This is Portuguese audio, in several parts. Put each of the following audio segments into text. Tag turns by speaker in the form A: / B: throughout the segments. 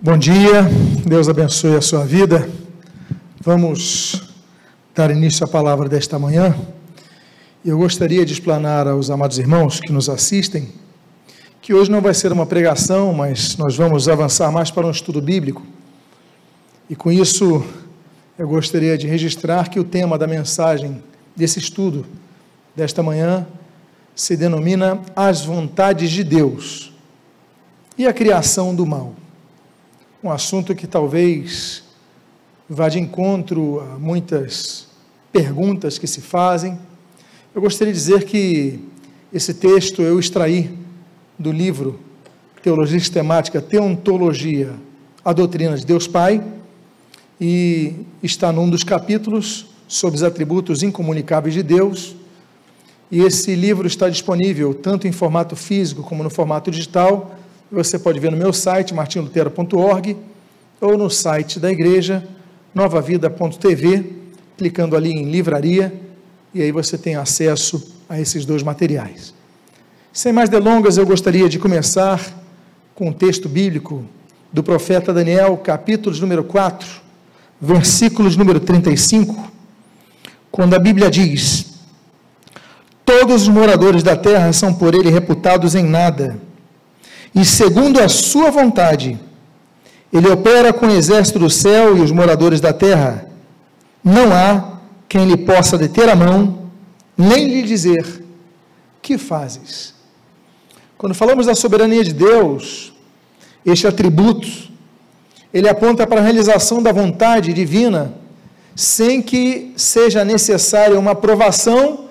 A: Bom dia, Deus abençoe a sua vida. Vamos dar início à palavra desta manhã. Eu gostaria de explanar aos amados irmãos que nos assistem que hoje não vai ser uma pregação, mas nós vamos avançar mais para um estudo bíblico. E com isso, eu gostaria de registrar que o tema da mensagem desse estudo desta manhã se denomina As Vontades de Deus e a Criação do Mal um assunto que talvez vá de encontro a muitas perguntas que se fazem. Eu gostaria de dizer que esse texto eu extraí do livro Teologia Sistemática, Teontologia, a Doutrina de Deus Pai, e está num dos capítulos sobre os atributos incomunicáveis de Deus. E esse livro está disponível tanto em formato físico como no formato digital você pode ver no meu site, martinlutero.org, ou no site da igreja, novavida.tv, clicando ali em livraria, e aí você tem acesso a esses dois materiais. Sem mais delongas, eu gostaria de começar com o um texto bíblico do profeta Daniel, capítulos número 4, versículos número 35, quando a Bíblia diz: Todos os moradores da terra são por ele reputados em nada e segundo a sua vontade, ele opera com o exército do céu e os moradores da terra. Não há quem lhe possa deter a mão, nem lhe dizer: Que fazes? Quando falamos da soberania de Deus, este atributo, ele aponta para a realização da vontade divina, sem que seja necessária uma aprovação,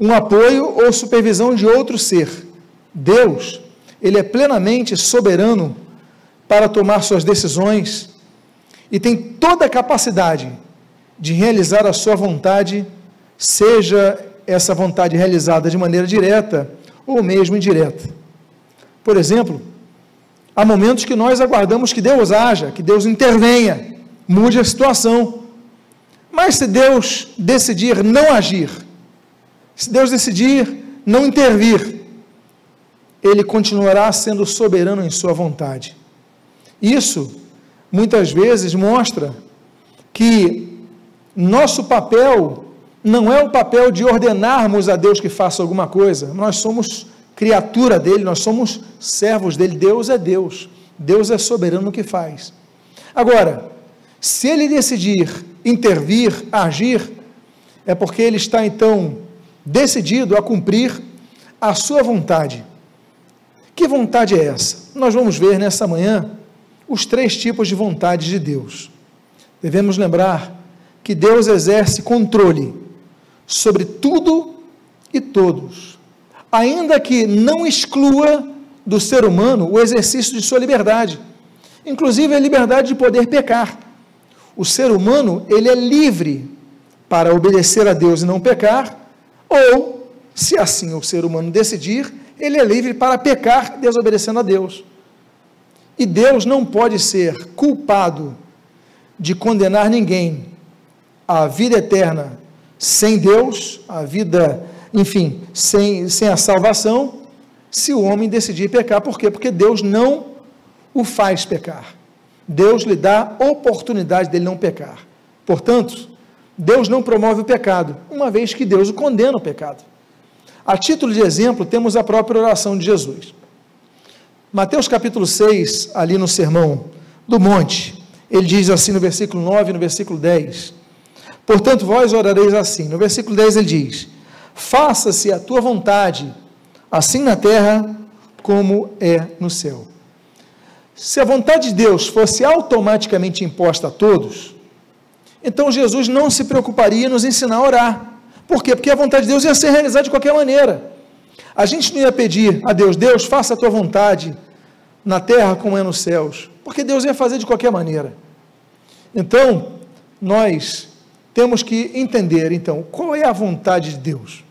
A: um apoio ou supervisão de outro ser. Deus ele é plenamente soberano para tomar suas decisões e tem toda a capacidade de realizar a sua vontade, seja essa vontade realizada de maneira direta ou mesmo indireta. Por exemplo, há momentos que nós aguardamos que Deus haja, que Deus intervenha, mude a situação. Mas se Deus decidir não agir, se Deus decidir não intervir, ele continuará sendo soberano em sua vontade. Isso, muitas vezes, mostra que nosso papel não é o papel de ordenarmos a Deus que faça alguma coisa. Nós somos criatura dele, nós somos servos dele. Deus é Deus. Deus é soberano no que faz. Agora, se ele decidir intervir, agir, é porque ele está então decidido a cumprir a sua vontade. Que vontade é essa? Nós vamos ver nessa manhã os três tipos de vontade de Deus. Devemos lembrar que Deus exerce controle sobre tudo e todos, ainda que não exclua do ser humano o exercício de sua liberdade, inclusive a liberdade de poder pecar. O ser humano, ele é livre para obedecer a Deus e não pecar, ou, se assim o ser humano decidir, ele é livre para pecar desobedecendo a Deus. E Deus não pode ser culpado de condenar ninguém à vida eterna sem Deus, a vida, enfim, sem, sem a salvação, se o homem decidir pecar. Por quê? Porque Deus não o faz pecar. Deus lhe dá oportunidade dele não pecar. Portanto, Deus não promove o pecado, uma vez que Deus o condena o pecado. A título de exemplo, temos a própria oração de Jesus. Mateus capítulo 6, ali no Sermão do Monte, ele diz assim no versículo 9 e no versículo 10: Portanto, vós orareis assim. No versículo 10 ele diz: Faça-se a tua vontade, assim na terra como é no céu. Se a vontade de Deus fosse automaticamente imposta a todos, então Jesus não se preocuparia em nos ensinar a orar. Por quê? Porque a vontade de Deus ia ser realizada de qualquer maneira. A gente não ia pedir a Deus, Deus, faça a tua vontade na terra como é nos céus, porque Deus ia fazer de qualquer maneira. Então, nós temos que entender, então, qual é a vontade de Deus.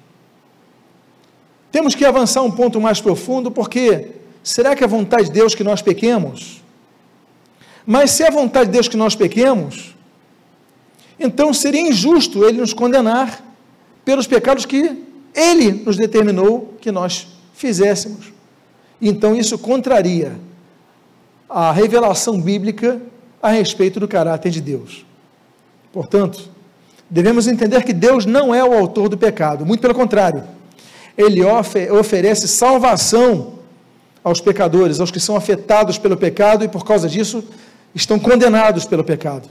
A: Temos que avançar um ponto mais profundo, porque será que é a vontade de Deus que nós pequemos? Mas se é a vontade de Deus que nós pequemos, então seria injusto ele nos condenar pelos pecados que Ele nos determinou que nós fizéssemos. Então isso contraria a revelação bíblica a respeito do caráter de Deus. Portanto, devemos entender que Deus não é o autor do pecado, muito pelo contrário, ele oferece salvação aos pecadores, aos que são afetados pelo pecado e por causa disso estão condenados pelo pecado.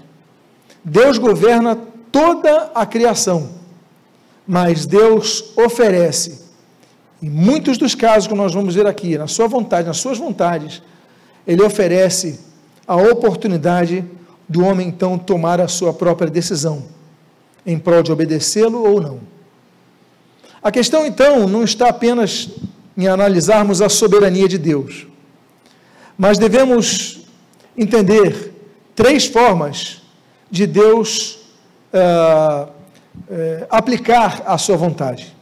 A: Deus governa toda a criação, mas Deus oferece, em muitos dos casos que nós vamos ver aqui, na sua vontade, nas suas vontades, Ele oferece a oportunidade do homem então tomar a sua própria decisão, em prol de obedecê-lo ou não. A questão então não está apenas em analisarmos a soberania de Deus, mas devemos entender três formas de Deus uh, uh, aplicar a sua vontade.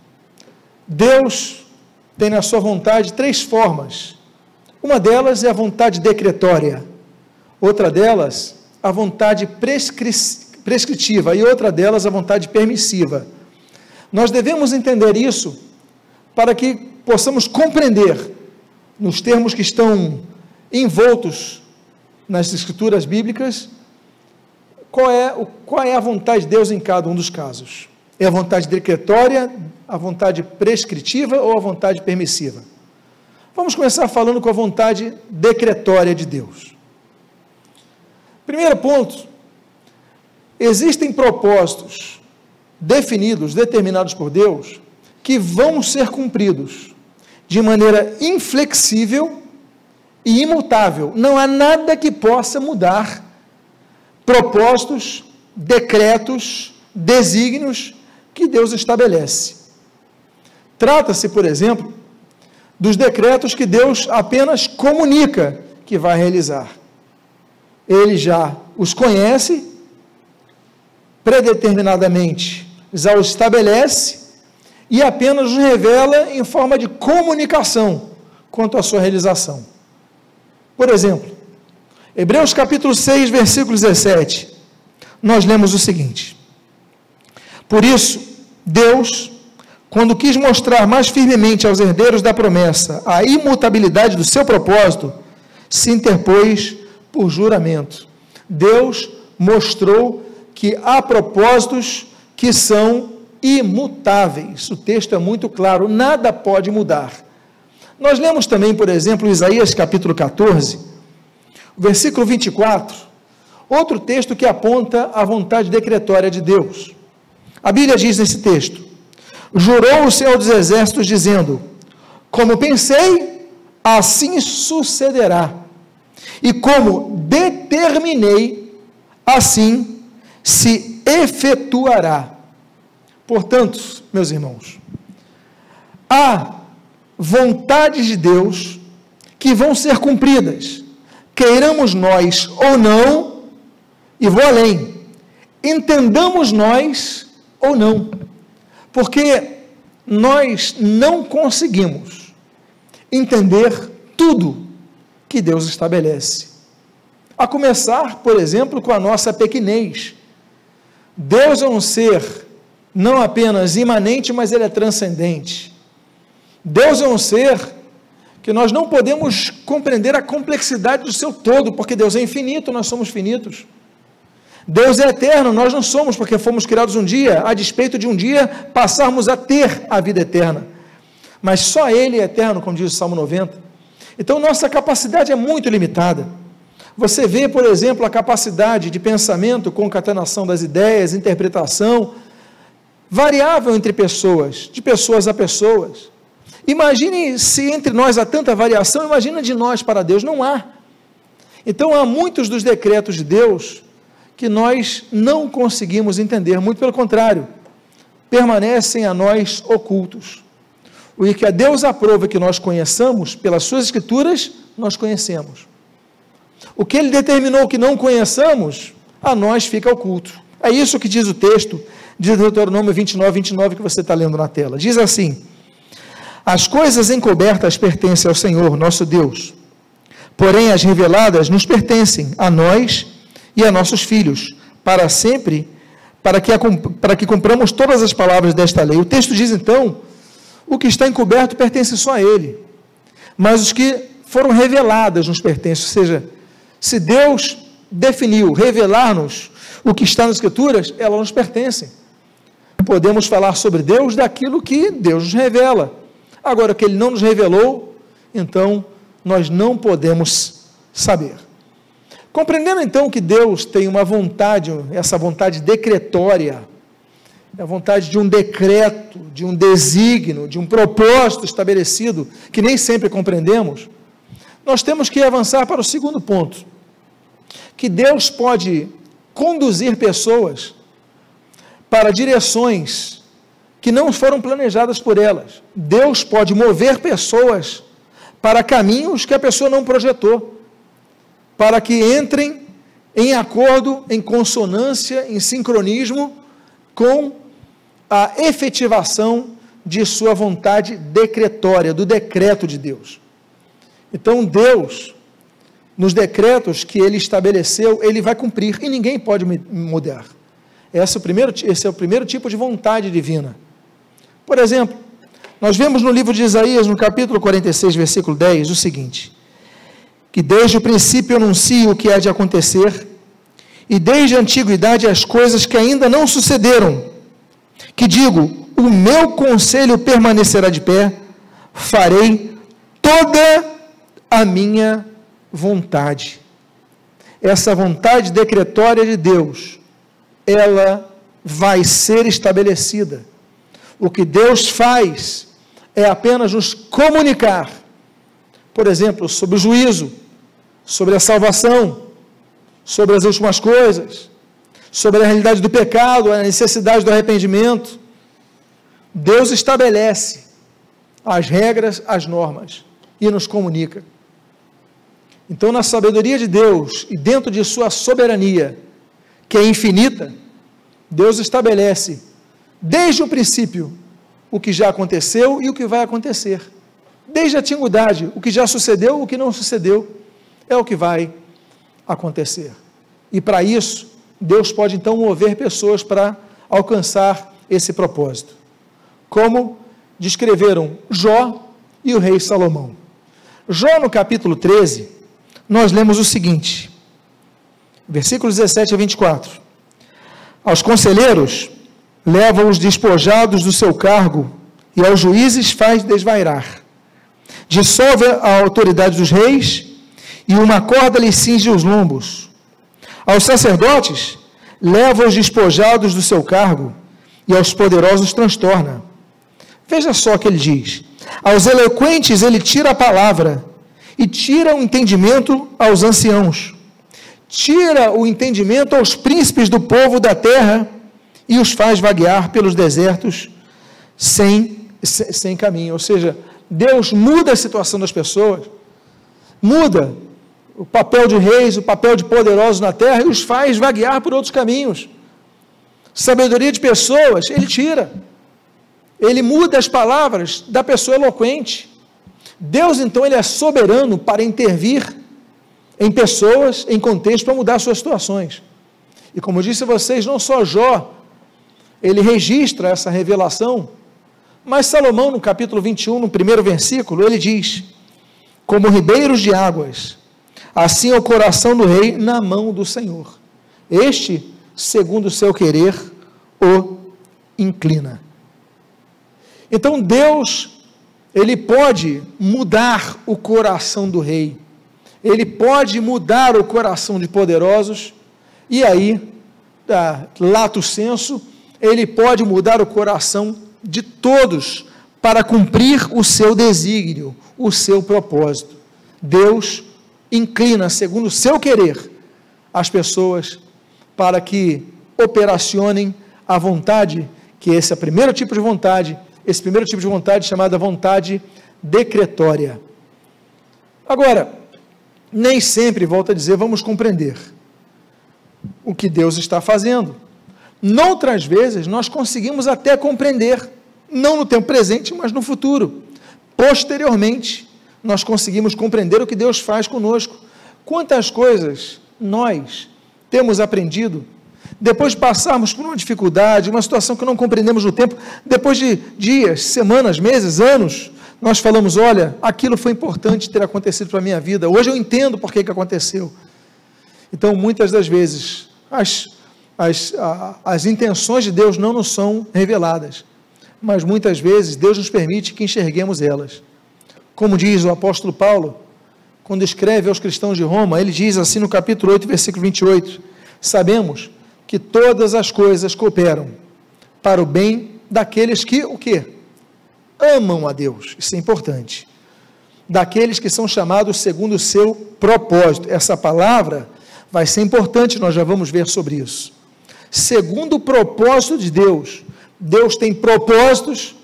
A: Deus tem na sua vontade três formas. Uma delas é a vontade decretória, outra delas, a vontade prescri prescritiva, e outra delas, a vontade permissiva. Nós devemos entender isso para que possamos compreender, nos termos que estão envoltos nas escrituras bíblicas, qual é, qual é a vontade de Deus em cada um dos casos. É a vontade decretória, a vontade prescritiva ou a vontade permissiva? Vamos começar falando com a vontade decretória de Deus. Primeiro ponto: existem propósitos definidos, determinados por Deus, que vão ser cumpridos de maneira inflexível e imutável. Não há nada que possa mudar propósitos, decretos, desígnios que Deus estabelece. Trata-se, por exemplo, dos decretos que Deus apenas comunica que vai realizar. Ele já os conhece predeterminadamente já o estabelece e apenas os revela em forma de comunicação quanto à sua realização. Por exemplo, Hebreus capítulo 6, versículo 17, nós lemos o seguinte: Por isso, Deus, quando quis mostrar mais firmemente aos herdeiros da promessa a imutabilidade do seu propósito, se interpôs por juramento. Deus mostrou que há propósitos que são imutáveis. O texto é muito claro, nada pode mudar. Nós lemos também, por exemplo, Isaías capítulo 14, versículo 24, outro texto que aponta a vontade decretória de Deus. A Bíblia diz nesse texto: Jurou o Senhor dos Exércitos, dizendo: Como pensei, assim sucederá. E como determinei, assim se efetuará. Portanto, meus irmãos, há vontades de Deus que vão ser cumpridas, queiramos nós ou não, e vou além, entendamos nós ou não, porque nós não conseguimos entender tudo que Deus estabelece. A começar, por exemplo, com a nossa pequenez. Deus é um ser não apenas imanente, mas ele é transcendente. Deus é um ser que nós não podemos compreender a complexidade do seu todo, porque Deus é infinito, nós somos finitos. Deus é eterno, nós não somos, porque fomos criados um dia, a despeito de um dia passarmos a ter a vida eterna. Mas só Ele é eterno, como diz o Salmo 90. Então nossa capacidade é muito limitada. Você vê, por exemplo, a capacidade de pensamento, concatenação das ideias, interpretação, variável entre pessoas, de pessoas a pessoas. Imagine se entre nós há tanta variação, imagina de nós para Deus, não há. Então há muitos dos decretos de Deus que nós não conseguimos entender, muito pelo contrário, permanecem a nós ocultos. O que a Deus aprova que nós conheçamos, pelas suas escrituras, nós conhecemos. O que ele determinou que não conheçamos, a nós fica oculto. É isso que diz o texto de Deuteronômio 29, 29 que você está lendo na tela. Diz assim: As coisas encobertas pertencem ao Senhor, nosso Deus, porém as reveladas nos pertencem a nós e a nossos filhos, para sempre, para que, a, para que cumpramos todas as palavras desta lei. O texto diz então: o que está encoberto pertence só a Ele, mas os que foram reveladas nos pertencem, ou seja, Se Deus definiu revelar-nos o que está nas Escrituras, elas nos pertencem. Podemos falar sobre Deus daquilo que Deus nos revela. Agora, que Ele não nos revelou, então nós não podemos saber. Compreendendo então que Deus tem uma vontade, essa vontade decretória, a vontade de um decreto, de um desígnio, de um propósito estabelecido, que nem sempre compreendemos, nós temos que avançar para o segundo ponto, que Deus pode conduzir pessoas para direções que não foram planejadas por elas. Deus pode mover pessoas para caminhos que a pessoa não projetou, para que entrem em acordo, em consonância, em sincronismo com a efetivação de sua vontade decretória, do decreto de Deus. Então, Deus, nos decretos que ele estabeleceu, ele vai cumprir e ninguém pode mudar. Esse é o primeiro, esse é o primeiro tipo de vontade divina. Por exemplo, nós vemos no livro de Isaías, no capítulo 46, versículo 10, o seguinte: que desde o princípio anuncio o que há de acontecer, e desde a antiguidade as coisas que ainda não sucederam, que digo: o meu conselho permanecerá de pé, farei toda a minha vontade. Essa vontade decretória de Deus, ela vai ser estabelecida. O que Deus faz é apenas nos comunicar, por exemplo, sobre o juízo, sobre a salvação, sobre as últimas coisas, sobre a realidade do pecado, a necessidade do arrependimento. Deus estabelece as regras, as normas e nos comunica. Então, na sabedoria de Deus e dentro de Sua soberania, que é infinita, Deus estabelece, desde o princípio, o que já aconteceu e o que vai acontecer. Desde a antiguidade, o que já sucedeu, o que não sucedeu, é o que vai acontecer. E para isso, Deus pode então mover pessoas para alcançar esse propósito. Como descreveram Jó e o rei Salomão. Jó, no capítulo 13, nós lemos o seguinte, versículos 17 a 24. Aos conselheiros leva os despojados do seu cargo e aos juízes faz desvairar. Dissolve a autoridade dos reis e uma corda lhe cinge os lombos aos sacerdotes, leva os despojados do seu cargo e aos poderosos transtorna. Veja só o que ele diz: aos eloquentes ele tira a palavra e tira o entendimento aos anciãos, tira o entendimento aos príncipes do povo da terra e os faz vaguear pelos desertos sem, sem caminho. Ou seja, Deus muda a situação das pessoas, muda o papel de reis, o papel de poderosos na terra e os faz vaguear por outros caminhos. Sabedoria de pessoas, ele tira. Ele muda as palavras da pessoa eloquente. Deus, então, ele é soberano para intervir em pessoas, em contextos, para mudar suas situações. E como eu disse a vocês, não só Jó, ele registra essa revelação, mas Salomão, no capítulo 21, no primeiro versículo, ele diz: Como ribeiros de águas Assim é o coração do rei na mão do Senhor. Este, segundo o seu querer, o inclina. Então Deus, ele pode mudar o coração do rei. Ele pode mudar o coração de poderosos e aí, lato senso, ele pode mudar o coração de todos para cumprir o seu desígnio, o seu propósito. Deus inclina, segundo o seu querer, as pessoas para que operacionem a vontade, que esse é o primeiro tipo de vontade, esse primeiro tipo de vontade chamada vontade decretória. Agora, nem sempre, volto a dizer, vamos compreender o que Deus está fazendo. Noutras vezes, nós conseguimos até compreender, não no tempo presente, mas no futuro. Posteriormente, nós conseguimos compreender o que Deus faz conosco. Quantas coisas nós temos aprendido depois de passarmos por uma dificuldade, uma situação que não compreendemos no tempo, depois de dias, semanas, meses, anos, nós falamos: olha, aquilo foi importante ter acontecido para a minha vida, hoje eu entendo por que, que aconteceu. Então, muitas das vezes, as, as, a, as intenções de Deus não nos são reveladas, mas muitas vezes Deus nos permite que enxerguemos elas. Como diz o apóstolo Paulo, quando escreve aos cristãos de Roma, ele diz assim no capítulo 8, versículo 28: Sabemos que todas as coisas cooperam para o bem daqueles que o quê? Amam a Deus. Isso é importante. Daqueles que são chamados segundo o seu propósito. Essa palavra vai ser importante, nós já vamos ver sobre isso. Segundo o propósito de Deus, Deus tem propósitos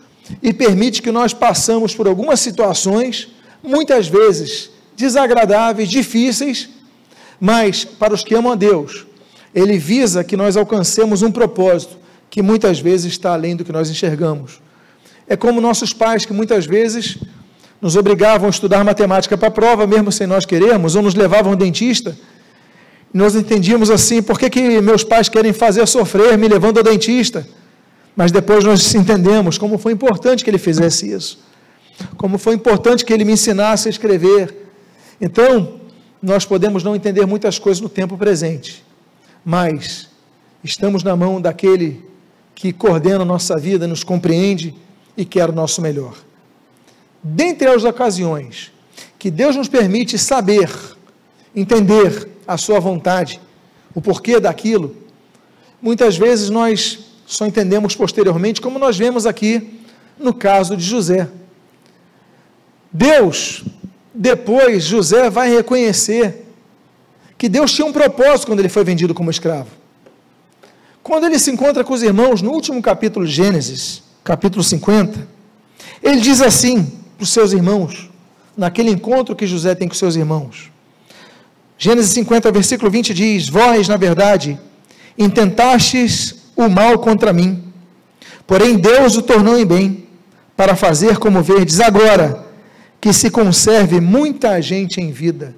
A: e permite que nós passamos por algumas situações, muitas vezes desagradáveis, difíceis, mas para os que amam a Deus, Ele visa que nós alcancemos um propósito que muitas vezes está além do que nós enxergamos. É como nossos pais que muitas vezes nos obrigavam a estudar matemática para a prova, mesmo sem nós querermos, ou nos levavam ao dentista nós entendíamos assim, por que, que meus pais querem fazer sofrer me levando ao dentista? Mas depois nós entendemos como foi importante que ele fizesse isso. Como foi importante que ele me ensinasse a escrever. Então, nós podemos não entender muitas coisas no tempo presente, mas estamos na mão daquele que coordena a nossa vida, nos compreende e quer o nosso melhor. Dentre as ocasiões que Deus nos permite saber, entender, a sua vontade, o porquê daquilo. Muitas vezes nós só entendemos posteriormente, como nós vemos aqui no caso de José. Deus, depois, José vai reconhecer que Deus tinha um propósito quando ele foi vendido como escravo. Quando ele se encontra com os irmãos no último capítulo de Gênesis, capítulo 50, ele diz assim para os seus irmãos, naquele encontro que José tem com seus irmãos: Gênesis 50, versículo 20 diz: Vós, na verdade, intentastes o mal contra mim, porém Deus o tornou em bem, para fazer como verdes agora, que se conserve muita gente em vida.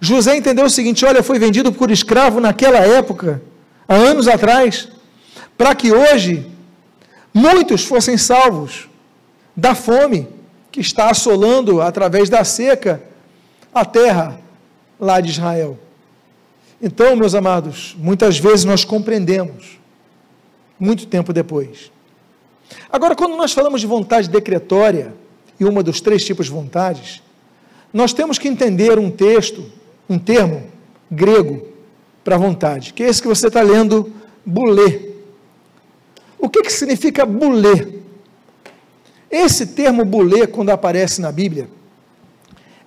A: José entendeu o seguinte: olha, foi vendido por escravo naquela época, há anos atrás, para que hoje muitos fossem salvos da fome que está assolando através da seca a terra lá de Israel. Então, meus amados, muitas vezes nós compreendemos, muito tempo depois. Agora, quando nós falamos de vontade decretória, e uma dos três tipos de vontades, nós temos que entender um texto, um termo grego para vontade, que é esse que você está lendo, bulê. O que, que significa bulê? Esse termo bulê, quando aparece na Bíblia,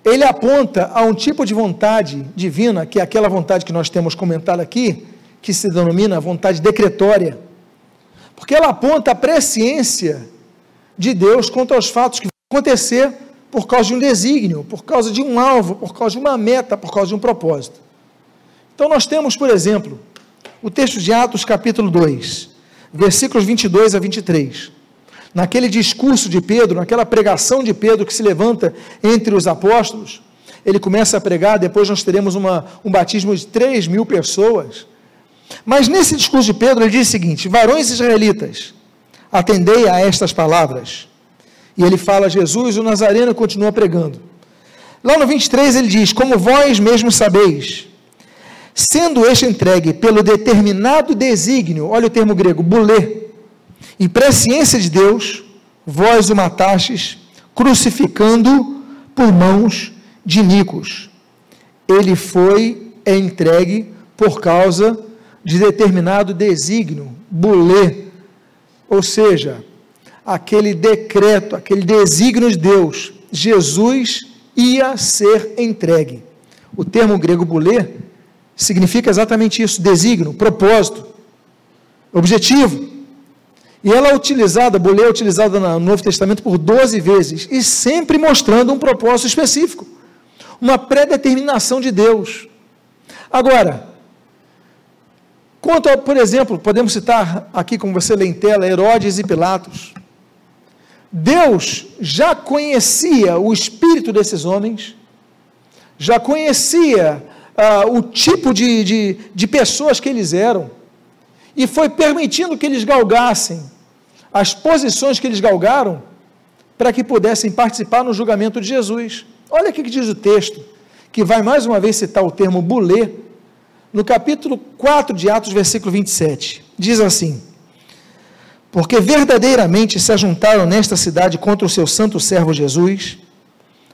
A: ele aponta a um tipo de vontade divina, que é aquela vontade que nós temos comentado aqui, que se denomina vontade decretória, porque ela aponta a presciência de Deus quanto aos fatos que vão acontecer por causa de um desígnio, por causa de um alvo, por causa de uma meta, por causa de um propósito. Então nós temos, por exemplo, o texto de Atos capítulo 2, versículos 22 a 23 naquele discurso de Pedro, naquela pregação de Pedro que se levanta entre os apóstolos, ele começa a pregar, depois nós teremos uma, um batismo de 3 mil pessoas. Mas nesse discurso de Pedro, ele diz o seguinte: Varões israelitas, atendei a estas palavras. E ele fala, Jesus, o Nazareno continua pregando. Lá no 23 ele diz: Como vós mesmos sabeis, sendo este entregue pelo determinado desígnio, olha o termo grego, bulê, e presciência de Deus, vós o matastes, crucificando por mãos de Nicos. Ele foi entregue por causa de determinado desígnio, bulê, ou seja, aquele decreto, aquele desígnio de Deus, Jesus ia ser entregue. O termo grego bulê significa exatamente isso: desígnio, propósito, objetivo. E ela é utilizada, a boleia é utilizada no Novo Testamento por 12 vezes, e sempre mostrando um propósito específico, uma predeterminação de Deus. Agora, quanto a, por exemplo, podemos citar aqui, como você lê em tela, Herodes e Pilatos. Deus já conhecia o espírito desses homens, já conhecia ah, o tipo de, de, de pessoas que eles eram, e foi permitindo que eles galgassem as posições que eles galgaram para que pudessem participar no julgamento de Jesus. Olha o que diz o texto, que vai mais uma vez citar o termo bulê, no capítulo 4 de Atos, versículo 27. Diz assim: Porque verdadeiramente se ajuntaram nesta cidade contra o seu santo servo Jesus,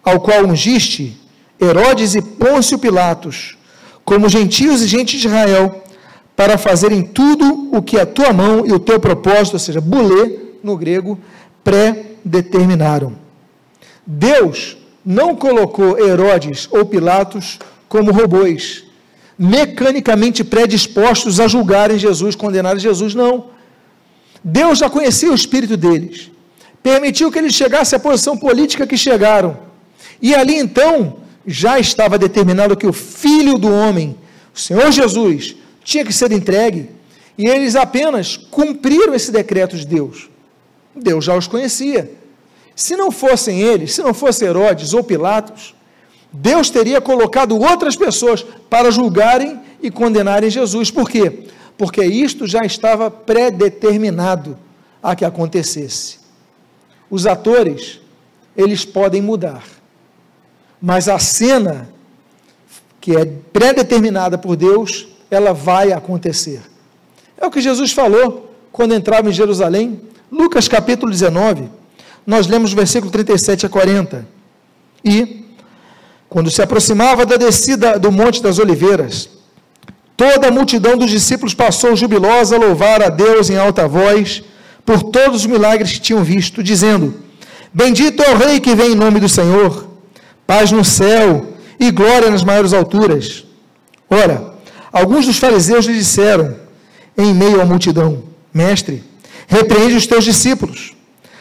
A: ao qual ungiste Herodes e Pôncio Pilatos, como gentios e gente de Israel, para fazerem tudo o que a tua mão e o teu propósito, ou seja, bulê no grego, pré-determinaram. Deus não colocou Herodes ou Pilatos como robôs, mecanicamente predispostos a julgarem Jesus, condenarem Jesus, não. Deus já conhecia o espírito deles, permitiu que eles chegassem à posição política que chegaram, e ali então já estava determinado que o Filho do Homem, o Senhor Jesus, tinha que ser entregue, e eles apenas cumpriram esse decreto de Deus. Deus já os conhecia. Se não fossem eles, se não fosse Herodes ou Pilatos, Deus teria colocado outras pessoas para julgarem e condenarem Jesus. Por quê? Porque isto já estava predeterminado a que acontecesse. Os atores, eles podem mudar, mas a cena que é predeterminada por Deus, ela vai acontecer. É o que Jesus falou quando entrava em Jerusalém. Lucas capítulo 19, nós lemos o versículo 37 a 40. E, quando se aproximava da descida do Monte das Oliveiras, toda a multidão dos discípulos passou jubilosa a louvar a Deus em alta voz por todos os milagres que tinham visto, dizendo: Bendito é o Rei que vem em nome do Senhor, paz no céu e glória nas maiores alturas. Ora, alguns dos fariseus lhe disseram, em meio à multidão: Mestre, repreende os teus discípulos.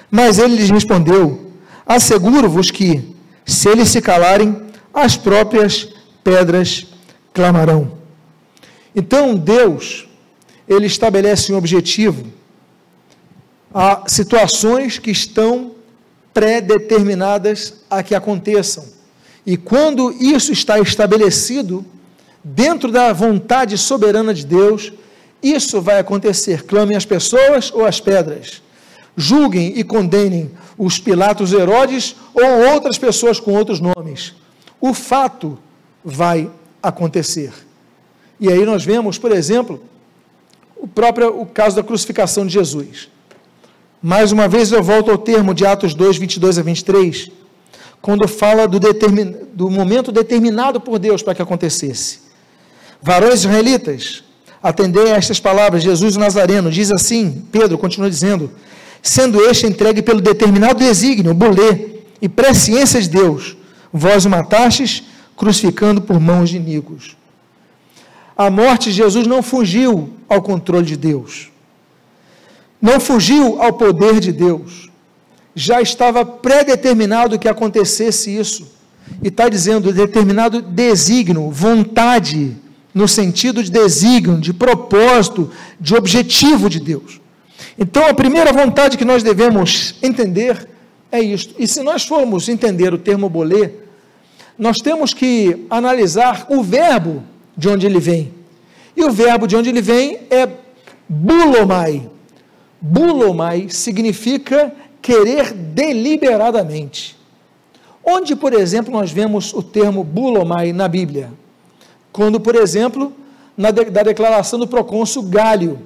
A: Mas ele lhes respondeu: Asseguro-vos que, se eles se calarem, as próprias pedras clamarão. Então, Deus, ele estabelece um objetivo a situações que estão pré-determinadas a que aconteçam. E quando isso está estabelecido, dentro da vontade soberana de Deus, isso vai acontecer. Clamem as pessoas ou as pedras. Julguem e condenem os Pilatos Herodes ou outras pessoas com outros nomes. O fato vai acontecer. E aí nós vemos, por exemplo, o próprio o caso da crucificação de Jesus. Mais uma vez eu volto ao termo de Atos 2, 22 a 23, quando fala do, determin, do momento determinado por Deus para que acontecesse. Varões israelitas, atender a estas palavras, Jesus o Nazareno diz assim, Pedro continua dizendo, sendo este entregue pelo determinado desígnio, bolê e presciência de Deus, vós o matastes, crucificando por mãos de iníquos. A morte de Jesus não fugiu ao controle de Deus, não fugiu ao poder de Deus, já estava predeterminado que acontecesse isso, e está dizendo determinado desígnio, vontade, no sentido de desígnio, de propósito, de objetivo de Deus. Então, a primeira vontade que nós devemos entender é isto. E se nós formos entender o termo bolê, nós temos que analisar o verbo de onde ele vem. E o verbo de onde ele vem é bulomai. Bulomai significa querer deliberadamente. Onde, por exemplo, nós vemos o termo bulomai na Bíblia? Quando, por exemplo, na de, da declaração do procônsul Gálio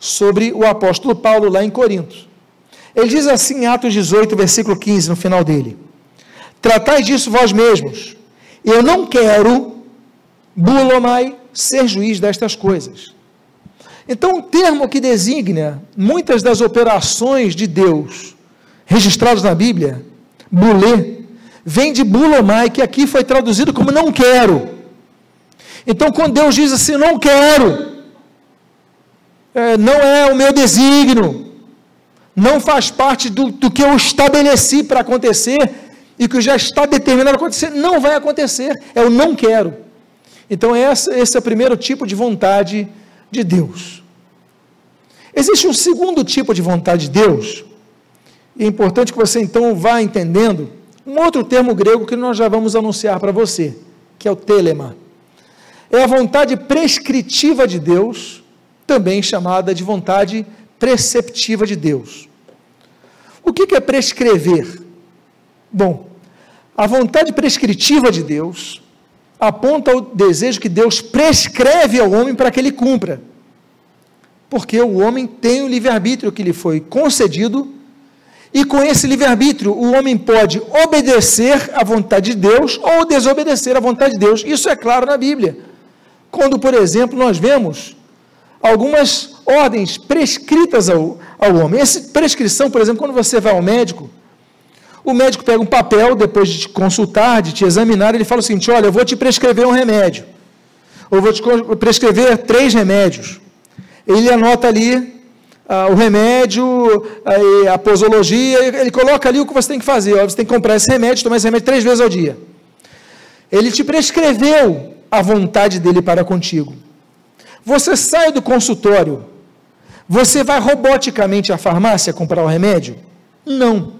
A: sobre o apóstolo Paulo lá em Corinto. Ele diz assim em Atos 18, versículo 15, no final dele: Tratai disso vós mesmos. Eu não quero, bulomai, ser juiz destas coisas. Então, um termo que designa muitas das operações de Deus registradas na Bíblia, bulê, vem de bulomai, que aqui foi traduzido como não quero. Então, quando Deus diz assim, não quero, é, não é o meu desígnio, não faz parte do, do que eu estabeleci para acontecer e que já está determinado acontecer, não vai acontecer, é o não quero. Então, essa, esse é o primeiro tipo de vontade de Deus. Existe um segundo tipo de vontade de Deus, e é importante que você então vá entendendo um outro termo grego que nós já vamos anunciar para você, que é o telema é a vontade prescritiva de Deus, também chamada de vontade preceptiva de Deus. O que é prescrever? Bom, a vontade prescritiva de Deus aponta o desejo que Deus prescreve ao homem para que ele cumpra. Porque o homem tem o livre-arbítrio que lhe foi concedido, e com esse livre-arbítrio o homem pode obedecer à vontade de Deus ou desobedecer à vontade de Deus. Isso é claro na Bíblia. Quando, por exemplo, nós vemos algumas ordens prescritas ao, ao homem. Essa prescrição, por exemplo, quando você vai ao médico, o médico pega um papel, depois de te consultar, de te examinar, ele fala o seguinte: olha, eu vou te prescrever um remédio. Ou vou te prescrever três remédios. Ele anota ali ah, o remédio, a, posologia, ele coloca ali o que você tem que fazer. Ó, você tem que comprar esse remédio, tomar esse remédio três vezes ao dia. Ele te prescreveu a vontade dele para contigo. Você sai do consultório, você vai roboticamente à farmácia comprar o remédio? Não.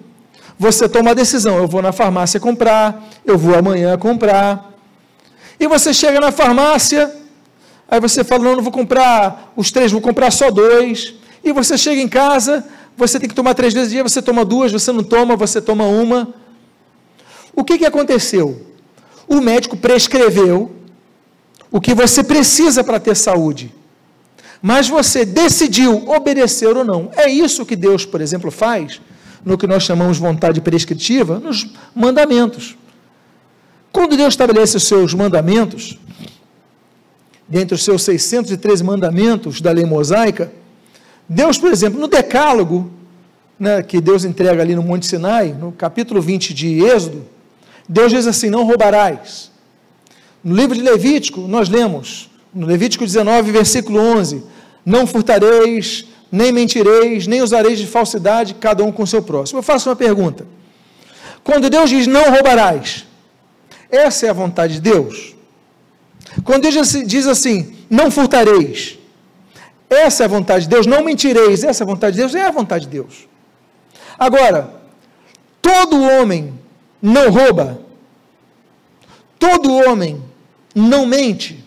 A: Você toma a decisão: eu vou na farmácia comprar, eu vou amanhã comprar. E você chega na farmácia, aí você fala: não, não vou comprar os três, vou comprar só dois. E você chega em casa, você tem que tomar três vezes dia, você toma duas, você não toma, você toma uma. O que, que aconteceu? O médico prescreveu o que você precisa para ter saúde. Mas você decidiu obedecer ou não. É isso que Deus, por exemplo, faz no que nós chamamos vontade prescritiva, nos mandamentos. Quando Deus estabelece os seus mandamentos, dentre os seus 613 mandamentos da lei mosaica, Deus, por exemplo, no Decálogo, né, que Deus entrega ali no Monte Sinai, no capítulo 20 de Êxodo, Deus diz assim: Não roubarás. No livro de Levítico, nós lemos, no Levítico 19, versículo 11: Não furtareis, nem mentireis, nem usareis de falsidade, cada um com o seu próximo. Eu faço uma pergunta. Quando Deus diz não roubarás, essa é a vontade de Deus? Quando Deus diz assim, não furtareis, essa é a vontade de Deus, não mentireis, essa é a vontade de Deus, é a vontade de Deus. Agora, todo homem não rouba, todo homem não mente,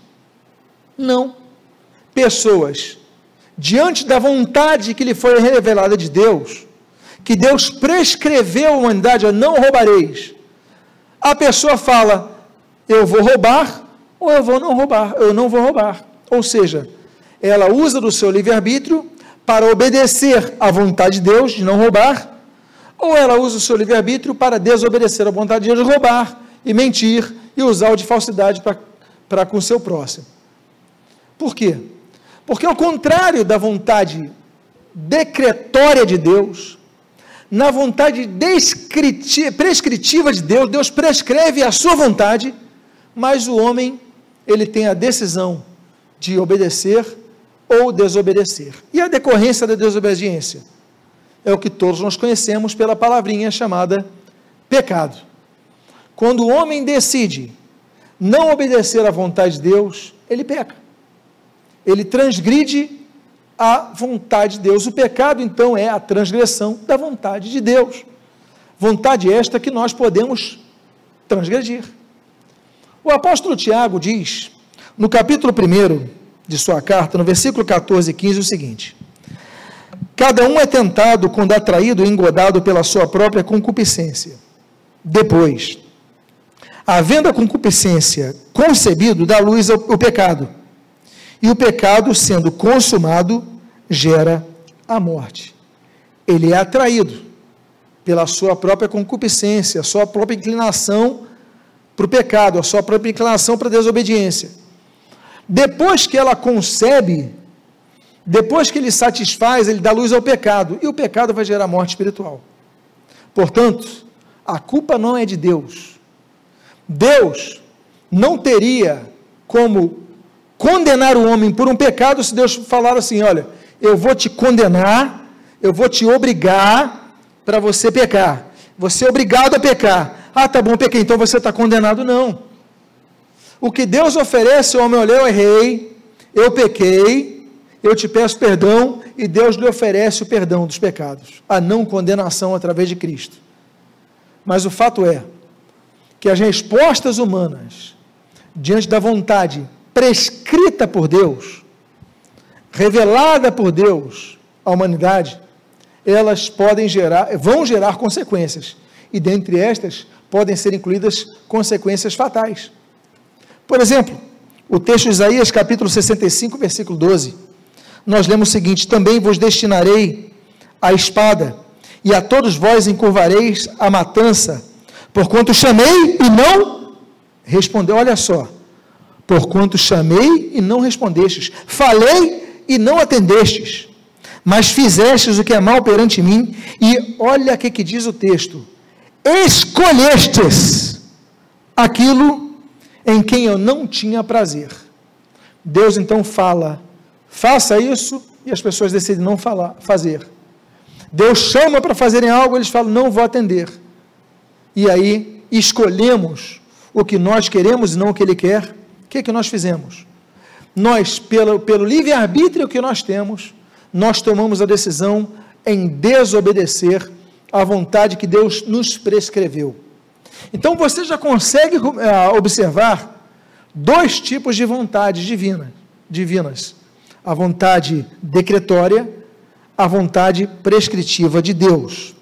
A: não. Pessoas diante da vontade que lhe foi revelada de Deus, que Deus prescreveu à humanidade, a não roubareis. A pessoa fala, eu vou roubar ou eu vou não roubar, eu não vou roubar. Ou seja, ela usa do seu livre-arbítrio para obedecer à vontade de Deus de não roubar, ou ela usa o seu livre-arbítrio para desobedecer à vontade de Deus de roubar e mentir e usar o de falsidade para com o seu próximo. Por quê? Porque, ao contrário da vontade decretória de Deus, na vontade prescritiva de Deus, Deus prescreve a sua vontade, mas o homem, ele tem a decisão de obedecer ou desobedecer. E a decorrência da desobediência é o que todos nós conhecemos pela palavrinha chamada pecado. Quando o homem decide não obedecer à vontade de Deus, ele peca ele transgride a vontade de Deus. O pecado, então, é a transgressão da vontade de Deus. Vontade esta que nós podemos transgredir. O apóstolo Tiago diz, no capítulo 1 de sua carta, no versículo 14 e 15, o seguinte: Cada um é tentado quando atraído e engodado pela sua própria concupiscência. Depois, havendo a concupiscência concebido, dá luz ao, ao pecado e o pecado, sendo consumado, gera a morte. Ele é atraído pela sua própria concupiscência, a sua própria inclinação para o pecado, a sua própria inclinação para a desobediência. Depois que ela concebe, depois que ele satisfaz, ele dá luz ao pecado, e o pecado vai gerar morte espiritual. Portanto, a culpa não é de Deus. Deus não teria como condenar o homem por um pecado se Deus falar assim: olha, eu vou te condenar, eu vou te obrigar para você pecar. Você é obrigado a pecar. Ah, tá bom, pequei, então você está condenado. Não. O que Deus oferece ao homem, olha, eu errei, eu pequei, eu te peço perdão, e Deus lhe oferece o perdão dos pecados, a não condenação através de Cristo. Mas o fato é que as respostas humanas, diante da vontade prescrita por Deus, revelada por Deus à humanidade, elas podem gerar, vão gerar consequências. E dentre estas podem ser incluídas consequências fatais. Por exemplo, o texto de Isaías, capítulo 65, versículo 12. Nós lemos o seguinte: Também vos destinarei a espada, e a todos vós encurvareis a matança, porquanto chamei e não respondeu. Olha só, porquanto chamei e não respondestes, falei e não atendestes, mas fizestes o que é mal perante mim, e olha o que, que diz o texto: escolhestes aquilo em quem eu não tinha prazer. Deus então fala, faça isso, e as pessoas decidem não falar, fazer. Deus chama para fazerem algo, eles falam, não vou atender. E aí escolhemos o que nós queremos e não o que Ele quer. O que, é que nós fizemos? Nós, pelo, pelo livre-arbítrio que nós temos, nós tomamos a decisão em desobedecer à vontade que Deus nos prescreveu. Então você já consegue uh, observar dois tipos de vontades divina, divinas: a vontade decretória, a vontade prescritiva de Deus.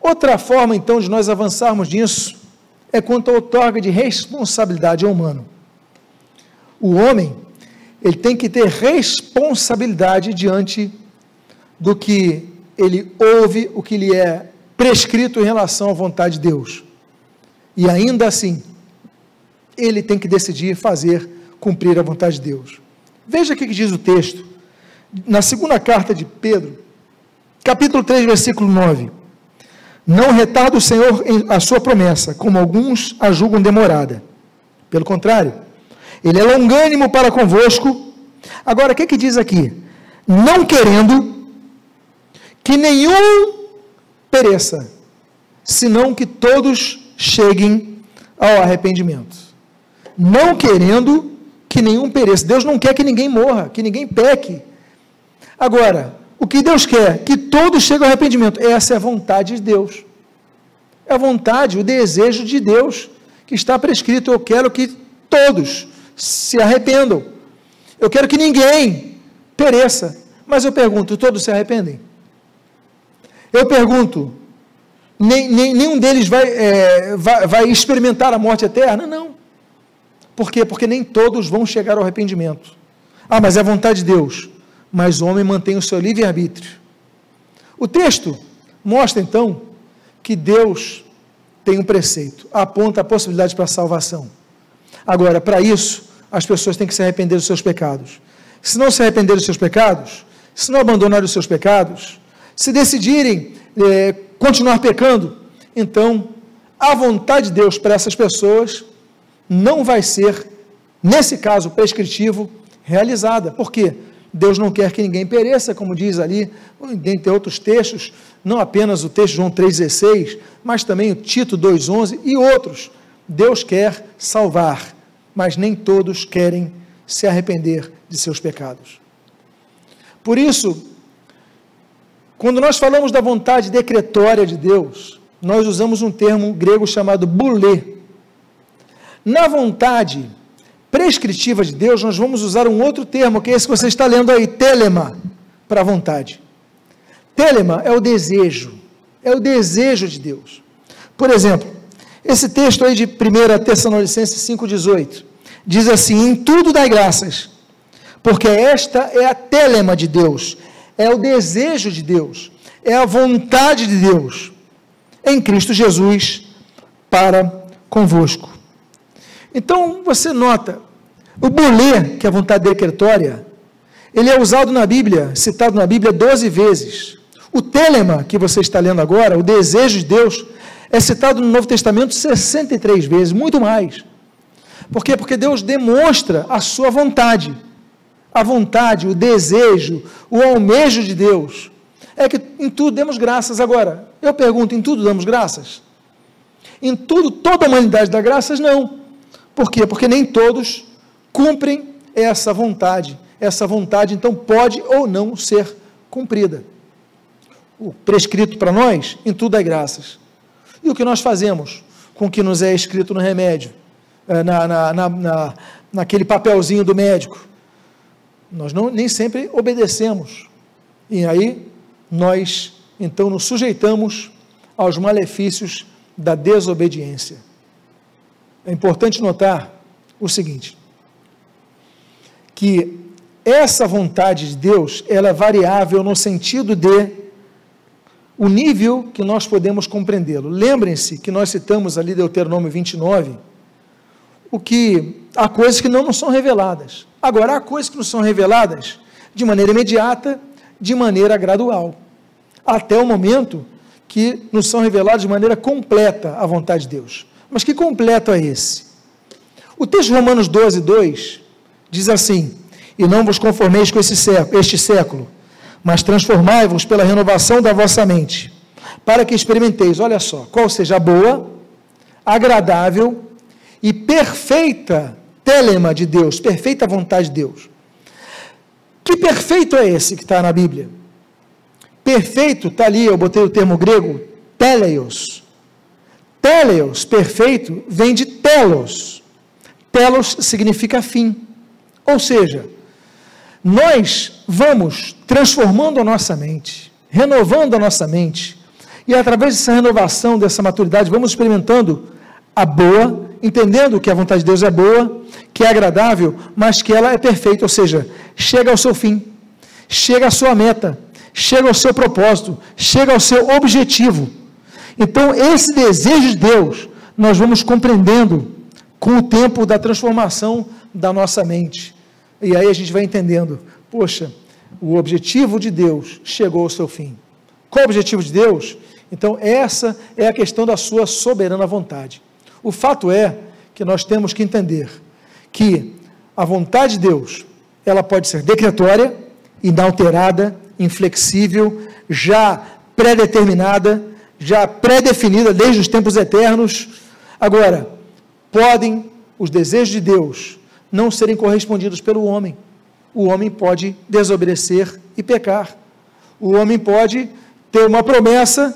A: Outra forma, então, de nós avançarmos nisso é quanto ao outorga de responsabilidade ao humano. O homem, ele tem que ter responsabilidade diante do que ele ouve, o que lhe é prescrito em relação à vontade de Deus. E ainda assim, ele tem que decidir fazer cumprir a vontade de Deus. Veja o que diz o texto, na segunda carta de Pedro, capítulo 3, versículo 9. Não retarda o Senhor a sua promessa, como alguns a julgam demorada. Pelo contrário, ele é longânimo para convosco. Agora, o que, que diz aqui? Não querendo que nenhum pereça, senão que todos cheguem ao arrependimento. Não querendo que nenhum pereça. Deus não quer que ninguém morra, que ninguém peque. Agora, o que Deus quer? Que todos cheguem ao arrependimento. Essa é a vontade de Deus. É a vontade, o desejo de Deus que está prescrito. Eu quero que todos se arrependam. Eu quero que ninguém pereça. Mas eu pergunto: todos se arrependem? Eu pergunto: nem, nem, nenhum deles vai, é, vai, vai experimentar a morte eterna? Não. Por quê? Porque nem todos vão chegar ao arrependimento. Ah, mas é a vontade de Deus. Mas o homem mantém o seu livre-arbítrio. O texto mostra então que Deus tem um preceito, aponta a possibilidade para a salvação. Agora, para isso, as pessoas têm que se arrepender dos seus pecados. Se não se arrepender dos seus pecados, se não abandonar os seus pecados, se decidirem é, continuar pecando, então a vontade de Deus para essas pessoas não vai ser, nesse caso prescritivo, realizada. Por quê? Deus não quer que ninguém pereça, como diz ali, dentre outros textos, não apenas o texto João 3,16, mas também o Tito 2,11 e outros. Deus quer salvar, mas nem todos querem se arrepender de seus pecados. Por isso, quando nós falamos da vontade decretória de Deus, nós usamos um termo grego chamado bulê. Na vontade prescritiva de Deus, nós vamos usar um outro termo, que é esse que você está lendo aí, telema, para a vontade. Telema é o desejo, é o desejo de Deus. Por exemplo, esse texto aí de 1 Tessalonicenses 5,18 diz assim: Em tudo dai graças, porque esta é a telema de Deus, é o desejo de Deus, é a vontade de Deus em Cristo Jesus para convosco. Então você nota, o bolê, que é a vontade decretória, ele é usado na Bíblia, citado na Bíblia 12 vezes. O telema, que você está lendo agora, o desejo de Deus, é citado no Novo Testamento 63 vezes, muito mais. Por quê? Porque Deus demonstra a sua vontade a vontade, o desejo, o almejo de Deus, é que em tudo demos graças. Agora, eu pergunto: em tudo damos graças? Em tudo, toda a humanidade dá graças? Não. Por quê? Porque nem todos cumprem essa vontade. Essa vontade, então, pode ou não ser cumprida. O prescrito para nós, em tudo é graças. E o que nós fazemos com o que nos é escrito no remédio, eh, na, na, na, na naquele papelzinho do médico? Nós não, nem sempre obedecemos. E aí nós então nos sujeitamos aos malefícios da desobediência. É importante notar o seguinte: que essa vontade de Deus, ela é variável no sentido de o nível que nós podemos compreendê-lo. Lembrem-se que nós citamos ali Deuteronômio 29, o que há coisas que não nos são reveladas. Agora, há coisas que nos são reveladas de maneira imediata, de maneira gradual, até o momento que nos são reveladas de maneira completa a vontade de Deus. Mas que completo é esse? O texto de Romanos 12, 2 diz assim: E não vos conformeis com século, este século, mas transformai-vos pela renovação da vossa mente, para que experimenteis, olha só, qual seja a boa, agradável e perfeita telema de Deus, perfeita vontade de Deus. Que perfeito é esse que está na Bíblia? Perfeito, está ali, eu botei o termo grego, teleios. Teleios, perfeito, vem de telos. Telos significa fim. Ou seja, nós vamos transformando a nossa mente, renovando a nossa mente, e através dessa renovação, dessa maturidade, vamos experimentando a boa, entendendo que a vontade de Deus é boa, que é agradável, mas que ela é perfeita, ou seja, chega ao seu fim, chega à sua meta, chega ao seu propósito, chega ao seu objetivo. Então, esse desejo de Deus, nós vamos compreendendo com o tempo da transformação da nossa mente. E aí a gente vai entendendo, poxa, o objetivo de Deus chegou ao seu fim. Qual o objetivo de Deus? Então, essa é a questão da sua soberana vontade. O fato é que nós temos que entender que a vontade de Deus, ela pode ser decretória, inalterada, inflexível, já pré-determinada, já pré-definida desde os tempos eternos. Agora, podem os desejos de Deus não serem correspondidos pelo homem. O homem pode desobedecer e pecar. O homem pode ter uma promessa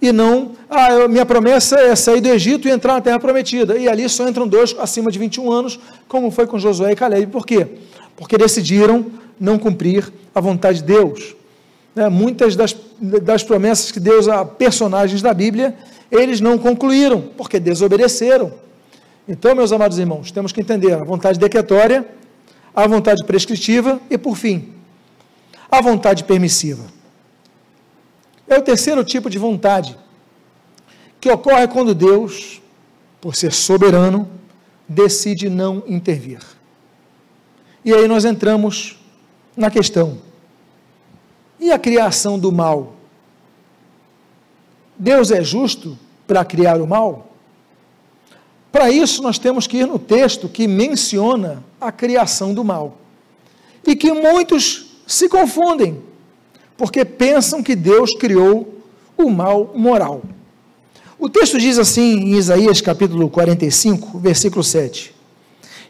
A: e não, ah, minha promessa é sair do Egito e entrar na terra prometida. E ali só entram dois acima de 21 anos, como foi com Josué e Caleb. Por quê? Porque decidiram não cumprir a vontade de Deus. É, muitas das, das promessas que Deus a personagens da Bíblia, eles não concluíram, porque desobedeceram. Então, meus amados irmãos, temos que entender a vontade decretória, a vontade prescritiva e, por fim, a vontade permissiva. É o terceiro tipo de vontade que ocorre quando Deus, por ser soberano, decide não intervir. E aí nós entramos na questão: e a criação do mal? Deus é justo para criar o mal? Para isso, nós temos que ir no texto que menciona a criação do mal. E que muitos se confundem, porque pensam que Deus criou o mal moral. O texto diz assim em Isaías capítulo 45, versículo 7: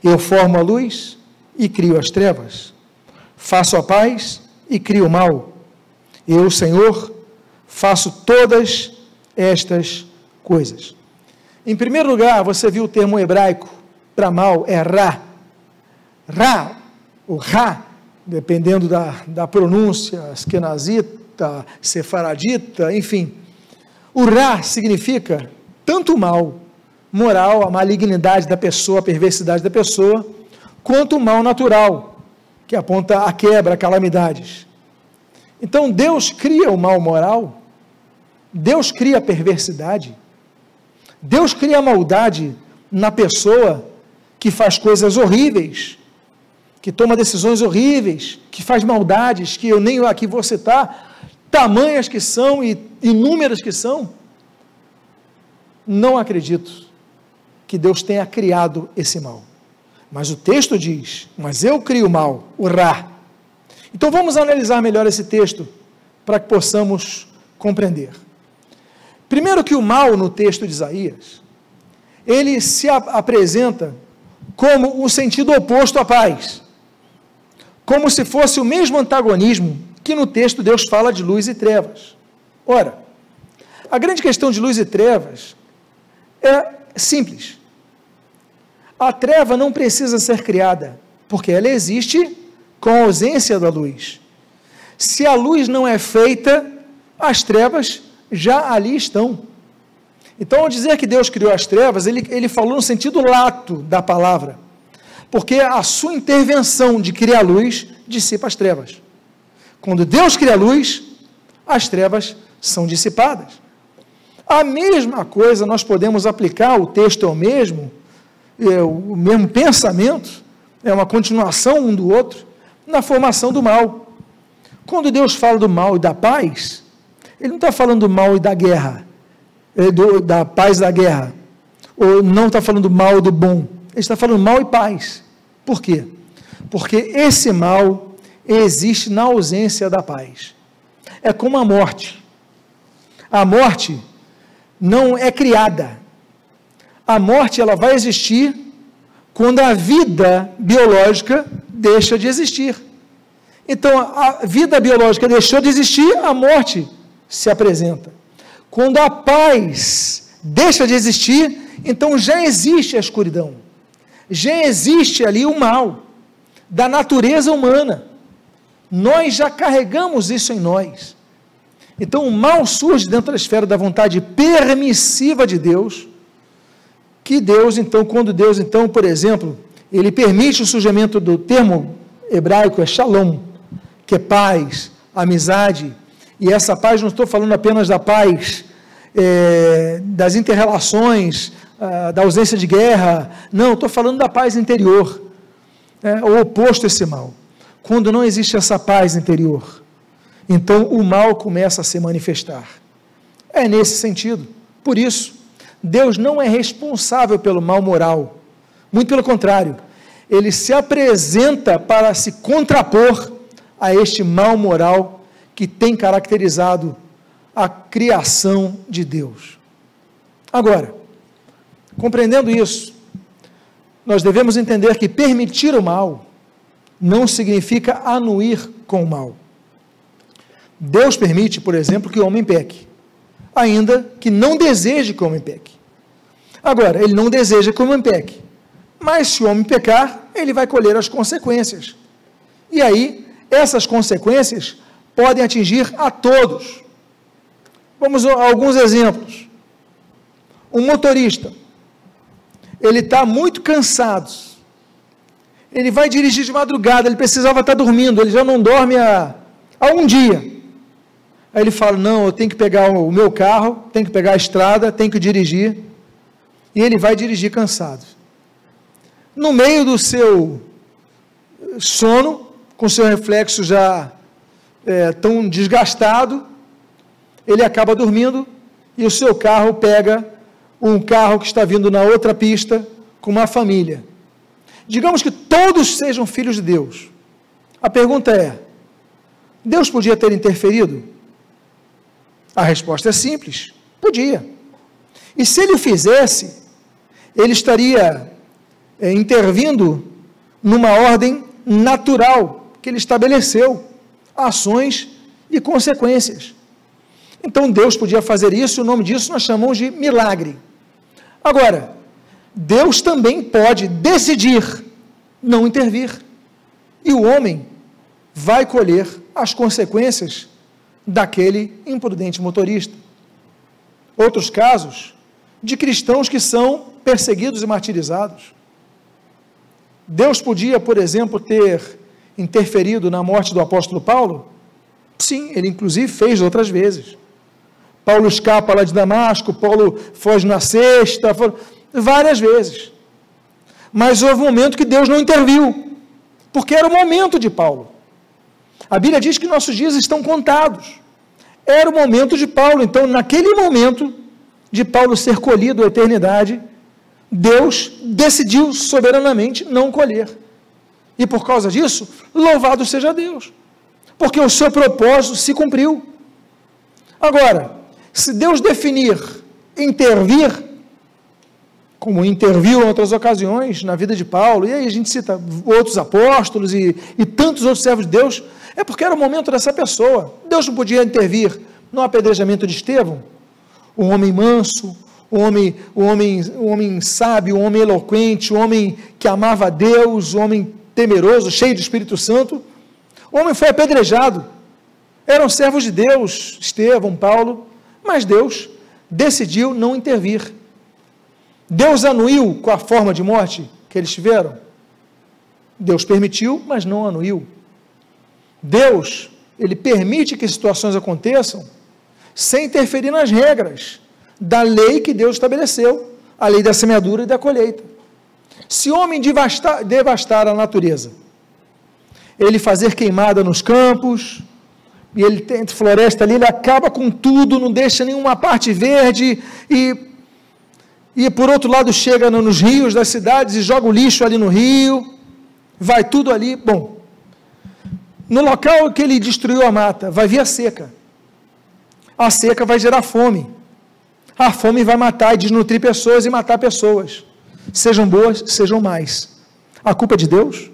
A: Eu formo a luz e crio as trevas, faço a paz e crio o mal. Eu, Senhor, faço todas estas coisas. Em primeiro lugar, você viu o termo hebraico para mal, é Ra. Ra, o Ra, dependendo da, da pronúncia, esquenazita, sefaradita, enfim. O Ra significa tanto mal moral, a malignidade da pessoa, a perversidade da pessoa, quanto o mal natural, que aponta a quebra, a calamidades. Então Deus cria o mal moral, Deus cria a perversidade, Deus cria a maldade na pessoa que faz coisas horríveis, que toma decisões horríveis, que faz maldades que eu nem aqui vou citar, tamanhas que são e inúmeras que são. Não acredito que Deus tenha criado esse mal. Mas o texto diz: Mas eu crio o mal, o Ra. Então vamos analisar melhor esse texto para que possamos compreender. Primeiro que o mal no texto de Isaías, ele se ap apresenta como o sentido oposto à paz. Como se fosse o mesmo antagonismo que no texto Deus fala de luz e trevas. Ora, a grande questão de luz e trevas é simples. A treva não precisa ser criada, porque ela existe com a ausência da luz. Se a luz não é feita, as trevas já ali estão. Então, ao dizer que Deus criou as trevas, ele, ele falou no sentido lato da palavra. Porque a sua intervenção de criar luz dissipa as trevas. Quando Deus cria a luz, as trevas são dissipadas. A mesma coisa nós podemos aplicar, o texto é o mesmo, é o mesmo pensamento, é uma continuação um do outro, na formação do mal. Quando Deus fala do mal e da paz, Ele não está falando do mal e da guerra, é do, da paz e da guerra, ou não está falando do mal e do bom, Ele está falando mal e paz. Por quê? Porque esse mal existe na ausência da paz. É como a morte. A morte não é criada. A morte ela vai existir quando a vida biológica deixa de existir. Então, a vida biológica deixou de existir, a morte se apresenta. Quando a paz deixa de existir, então já existe a escuridão. Já existe ali o mal da natureza humana. Nós já carregamos isso em nós. Então, o mal surge dentro da esfera da vontade permissiva de Deus, que Deus, então, quando Deus, então, por exemplo, ele permite o surgimento do termo hebraico é shalom, que é paz, amizade, e essa paz não estou falando apenas da paz é, das interrelações, ah, da ausência de guerra, não, estou falando da paz interior, é, o oposto a esse mal. Quando não existe essa paz interior, então o mal começa a se manifestar. É nesse sentido. Por isso, Deus não é responsável pelo mal moral. Muito pelo contrário, ele se apresenta para se contrapor a este mal moral que tem caracterizado a criação de Deus. Agora, compreendendo isso, nós devemos entender que permitir o mal não significa anuir com o mal. Deus permite, por exemplo, que o homem peque, ainda que não deseje que o homem peque. Agora, ele não deseja que o homem peque, mas se o homem pecar, ele vai colher as consequências. E aí, essas consequências podem atingir a todos. Vamos a alguns exemplos. Um motorista, ele está muito cansado, ele vai dirigir de madrugada, ele precisava estar dormindo, ele já não dorme há, há um dia. Aí ele fala: Não, eu tenho que pegar o meu carro, tenho que pegar a estrada, tenho que dirigir. E ele vai dirigir cansado. No meio do seu sono, com seu reflexo já é, tão desgastado, ele acaba dormindo e o seu carro pega um carro que está vindo na outra pista com uma família. Digamos que todos sejam filhos de Deus. A pergunta é: Deus podia ter interferido? A resposta é simples: podia. E se ele o fizesse, ele estaria é, intervindo numa ordem natural que ele estabeleceu, ações e consequências. Então Deus podia fazer isso, o nome disso nós chamamos de milagre. Agora, Deus também pode decidir não intervir. E o homem vai colher as consequências daquele imprudente motorista. Outros casos de cristãos que são perseguidos e martirizados. Deus podia, por exemplo, ter interferido na morte do apóstolo Paulo? Sim, ele inclusive fez outras vezes. Paulo escapa lá de Damasco, Paulo foge na sexta, várias vezes. Mas houve um momento que Deus não interviu, porque era o momento de Paulo. A Bíblia diz que nossos dias estão contados. Era o momento de Paulo. Então, naquele momento de Paulo ser colhido à eternidade, Deus decidiu soberanamente não colher. E por causa disso, louvado seja Deus. Porque o seu propósito se cumpriu. Agora, se Deus definir intervir, como interviu em outras ocasiões na vida de Paulo, e aí a gente cita outros apóstolos e, e tantos outros servos de Deus, é porque era o momento dessa pessoa. Deus não podia intervir no apedrejamento de Estevão, um homem manso, um homem, um homem, um homem sábio, um homem eloquente, um homem que amava a Deus, um homem temeroso, cheio do Espírito Santo. O homem foi apedrejado. Eram servos de Deus, Estevão, Paulo, mas Deus decidiu não intervir. Deus anuiu com a forma de morte que eles tiveram? Deus permitiu, mas não anuiu. Deus, ele permite que situações aconteçam sem interferir nas regras da lei que Deus estabeleceu, a lei da semeadura e da colheita. Se o homem devastar, devastar a natureza, ele fazer queimada nos campos, e ele tem floresta ali, ele acaba com tudo, não deixa nenhuma parte verde, e, e por outro lado chega nos rios das cidades e joga o lixo ali no rio, vai tudo ali, bom. No local que ele destruiu a mata, vai vir a seca. A seca vai gerar fome. A fome vai matar e desnutrir pessoas e matar pessoas. Sejam boas, sejam mais. A culpa é de Deus?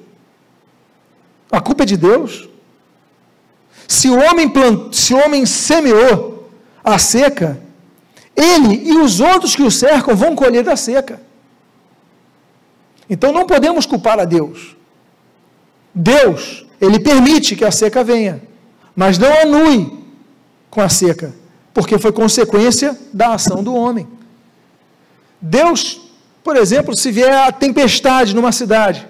A: A culpa é de Deus? Se o homem, plant... se o homem semeou a seca, ele e os outros que o cercam vão colher da seca. Então não podemos culpar a Deus. Deus, ele permite que a seca venha, mas não anue com a seca, porque foi consequência da ação do homem. Deus, por exemplo, se vier a tempestade numa cidade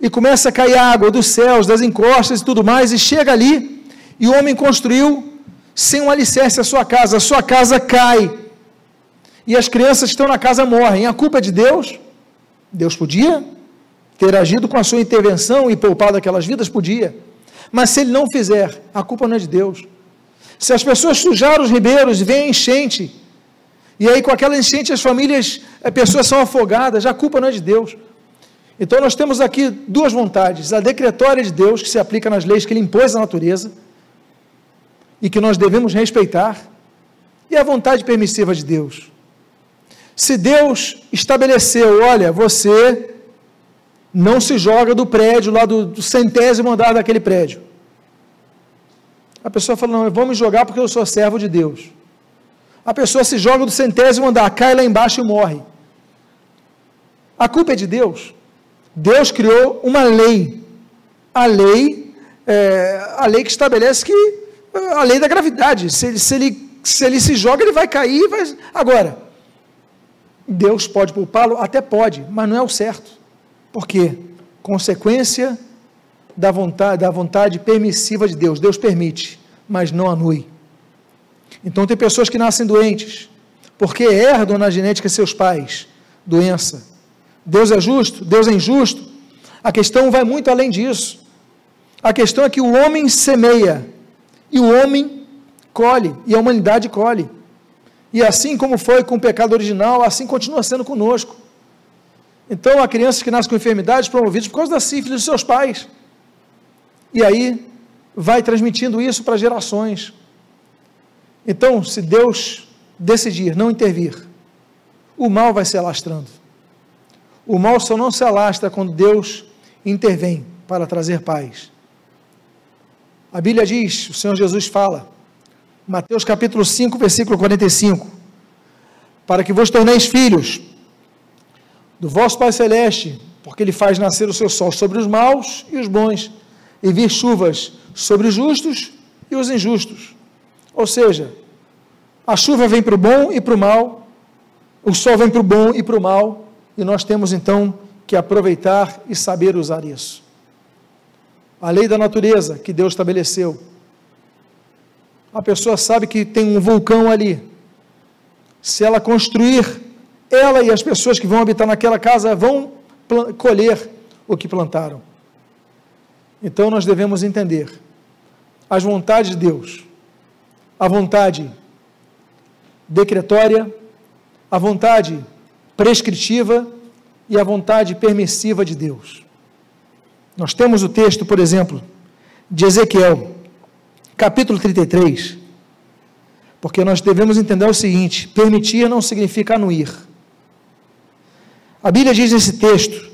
A: e começa a cair água dos céus, das encostas e tudo mais, e chega ali e o homem construiu sem um alicerce a sua casa, a sua casa cai. E as crianças que estão na casa morrem. A culpa é de Deus? Deus podia ter agido com a sua intervenção e poupado aquelas vidas? Podia. Mas se ele não fizer, a culpa não é de Deus. Se as pessoas sujaram os ribeiros e vem a enchente, e aí com aquela enchente as famílias, as pessoas são afogadas, a culpa não é de Deus. Então nós temos aqui duas vontades: a decretória de Deus, que se aplica nas leis que ele impôs à natureza, e que nós devemos respeitar, e a vontade permissiva de Deus. Se Deus estabeleceu, olha, você não se joga do prédio, lá do, do centésimo andar daquele prédio. A pessoa fala, não, eu vou me jogar porque eu sou servo de Deus. A pessoa se joga do centésimo andar, cai lá embaixo e morre. A culpa é de Deus. Deus criou uma lei. A lei, é, a lei que estabelece que a lei da gravidade. Se ele se, ele, se, ele se joga, ele vai cair. Vai... Agora, Deus pode poupá-lo? Até pode, mas não é o certo. Por quê? Consequência da vontade, da vontade permissiva de Deus. Deus permite, mas não anui. Então, tem pessoas que nascem doentes, porque herdam na genética seus pais doença. Deus é justo? Deus é injusto? A questão vai muito além disso. A questão é que o homem semeia e o homem colhe, e a humanidade colhe. E assim como foi com o pecado original, assim continua sendo conosco. Então, há crianças que nascem com enfermidades promovidas por causa da sífilis dos seus pais. E aí, vai transmitindo isso para gerações. Então, se Deus decidir não intervir, o mal vai se alastrando. O mal só não se alastra quando Deus intervém para trazer paz. A Bíblia diz, o Senhor Jesus fala, Mateus capítulo 5, versículo 45, para que vos torneis filhos do vosso Pai Celeste, porque Ele faz nascer o seu sol sobre os maus e os bons, e vir chuvas sobre os justos e os injustos. Ou seja, a chuva vem para o bom e para o mal, o sol vem para o bom e para o mal, e nós temos então que aproveitar e saber usar isso a lei da natureza que Deus estabeleceu. A pessoa sabe que tem um vulcão ali. Se ela construir, ela e as pessoas que vão habitar naquela casa vão colher o que plantaram. Então nós devemos entender as vontades de Deus, a vontade decretória, a vontade prescritiva e a vontade permissiva de Deus. Nós temos o texto, por exemplo, de Ezequiel, capítulo 33, porque nós devemos entender o seguinte: permitir não significa anuir. A Bíblia diz nesse texto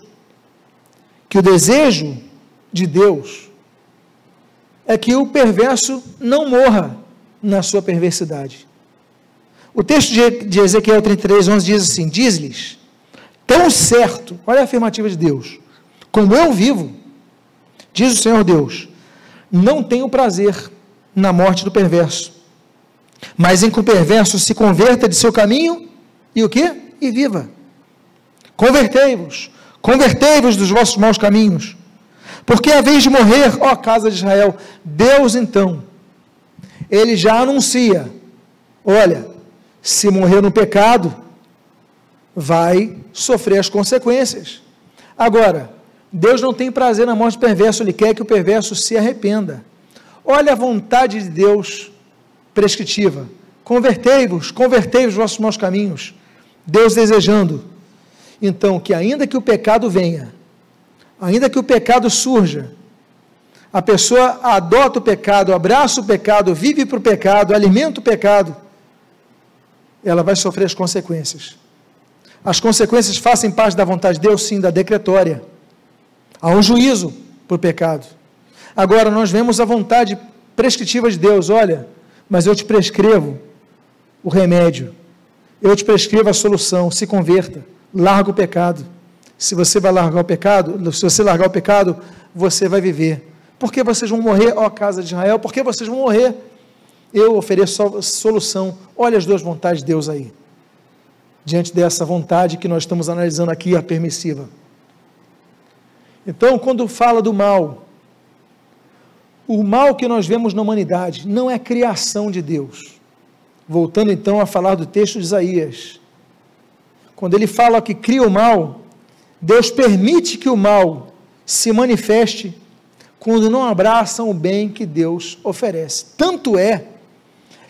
A: que o desejo de Deus é que o perverso não morra na sua perversidade. O texto de Ezequiel 33, 11 diz assim: Diz-lhes, tão certo, olha a afirmativa de Deus, como eu vivo, Diz o Senhor Deus: Não tenho prazer na morte do perverso, mas em que o perverso se converta de seu caminho e o que? E viva. Convertei-vos, convertei-vos dos vossos maus caminhos, Porque a vez de morrer, ó casa de Israel, Deus então, ele já anuncia: olha, se morrer no pecado, vai sofrer as consequências. Agora, Deus não tem prazer na morte do perverso, Ele quer que o perverso se arrependa. Olha a vontade de Deus prescritiva. Convertei-vos, convertei os vossos maus caminhos. Deus desejando. Então, que ainda que o pecado venha, ainda que o pecado surja, a pessoa adota o pecado, abraça o pecado, vive para o pecado, alimenta o pecado, ela vai sofrer as consequências. As consequências fazem parte da vontade de Deus, sim, da decretória. Há um juízo por pecado. Agora, nós vemos a vontade prescritiva de Deus: olha, mas eu te prescrevo o remédio, eu te prescrevo a solução, se converta, larga o pecado. Se você vai largar o pecado, se você largar o pecado, você vai viver. Por que vocês vão morrer, ó casa de Israel? Por que vocês vão morrer? Eu ofereço solução. Olha as duas vontades de Deus aí diante dessa vontade que nós estamos analisando aqui, a permissiva. Então, quando fala do mal, o mal que nós vemos na humanidade não é criação de Deus. Voltando então a falar do texto de Isaías. Quando ele fala que cria o mal, Deus permite que o mal se manifeste quando não abraçam o bem que Deus oferece. Tanto é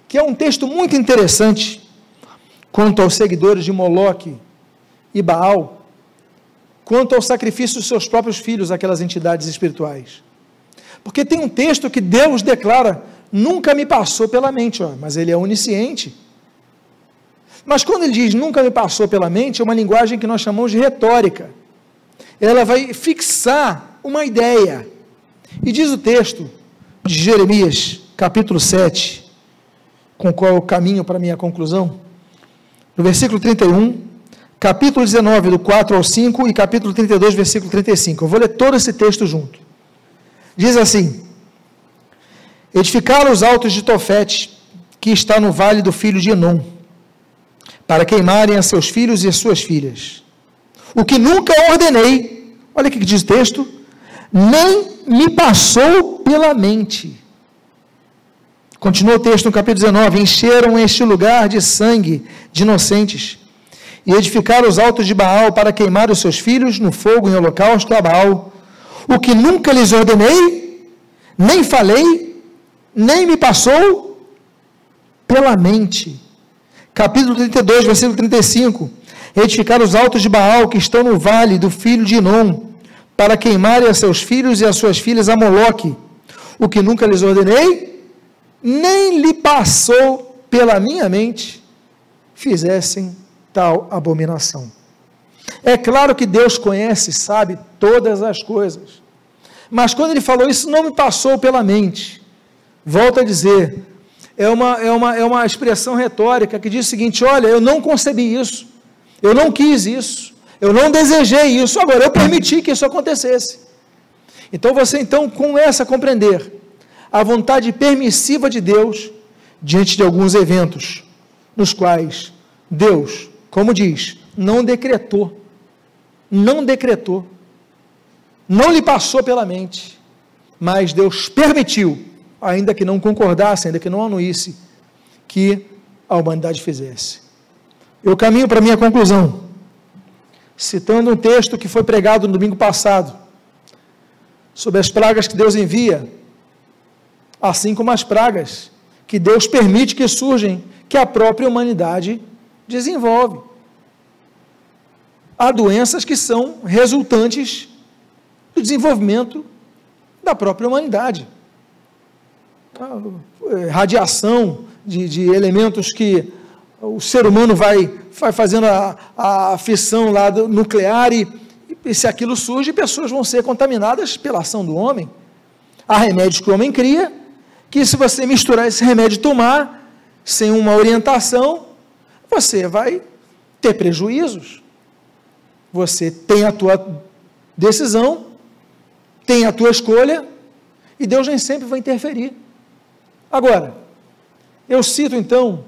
A: que é um texto muito interessante quanto aos seguidores de Moloque e Baal, quanto ao sacrifício dos seus próprios filhos, aquelas entidades espirituais. Porque tem um texto que Deus declara, nunca me passou pela mente, ó, mas ele é onisciente. Mas quando ele diz nunca me passou pela mente, é uma linguagem que nós chamamos de retórica. Ela vai fixar uma ideia. E diz o texto de Jeremias, capítulo 7, com qual eu caminho para a minha conclusão no versículo 31, capítulo 19, do 4 ao 5, e capítulo 32, versículo 35. Eu vou ler todo esse texto junto. Diz assim: Edificaram os altos de Tofete, que está no vale do filho de Enom, para queimarem a seus filhos e as suas filhas. O que nunca ordenei, olha o que diz o texto, nem me passou pela mente Continua o texto no capítulo 19: Encheram este lugar de sangue de inocentes e edificaram os altos de Baal para queimar os seus filhos no fogo em holocausto a Baal. O que nunca lhes ordenei, nem falei, nem me passou pela mente. Capítulo 32, versículo 35. Edificar os altos de Baal que estão no vale do filho de Inom, para queimarem a seus filhos e as suas filhas a Moloque. O que nunca lhes ordenei, nem lhe passou pela minha mente fizessem tal abominação. É claro que Deus conhece, sabe todas as coisas. Mas quando ele falou isso, não me passou pela mente. Volto a dizer, é uma, é uma, é uma expressão retórica que diz o seguinte: olha, eu não concebi isso, eu não quis isso, eu não desejei isso, agora eu permiti que isso acontecesse. Então você então começa a compreender a vontade permissiva de Deus diante de alguns eventos, nos quais Deus, como diz, não decretou, não decretou, não lhe passou pela mente, mas Deus permitiu, ainda que não concordasse, ainda que não anuísse, que a humanidade fizesse. Eu caminho para minha conclusão, citando um texto que foi pregado no domingo passado, sobre as pragas que Deus envia assim como as pragas que Deus permite que surgem, que a própria humanidade desenvolve. Há doenças que são resultantes do desenvolvimento da própria humanidade. Radiação de, de elementos que o ser humano vai, vai fazendo a, a fissão lá nuclear e, e se aquilo surge, pessoas vão ser contaminadas pela ação do homem. Há remédios que o homem cria, que se você misturar esse remédio e tomar, sem uma orientação, você vai ter prejuízos. Você tem a tua decisão, tem a tua escolha, e Deus nem sempre vai interferir. Agora, eu cito então,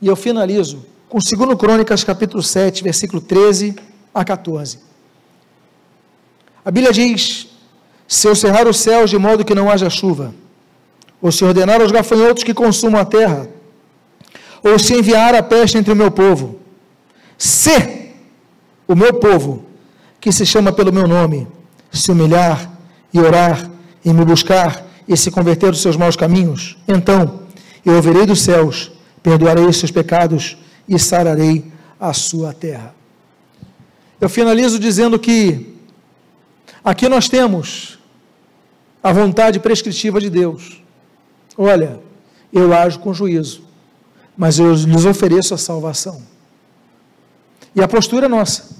A: e eu finalizo, com 2 Crônicas capítulo 7, versículo 13 a 14. A Bíblia diz se eu cerrar os céus de modo que não haja chuva, ou se ordenar aos gafanhotos que consumam a terra, ou se enviar a peste entre o meu povo, se o meu povo, que se chama pelo meu nome, se humilhar e orar e me buscar e se converter dos seus maus caminhos, então eu ouvirei dos céus, perdoarei os seus pecados e sararei a sua terra. Eu finalizo dizendo que aqui nós temos a vontade prescritiva de Deus. Olha, eu ajo com juízo, mas eu lhes ofereço a salvação. E a postura é nossa,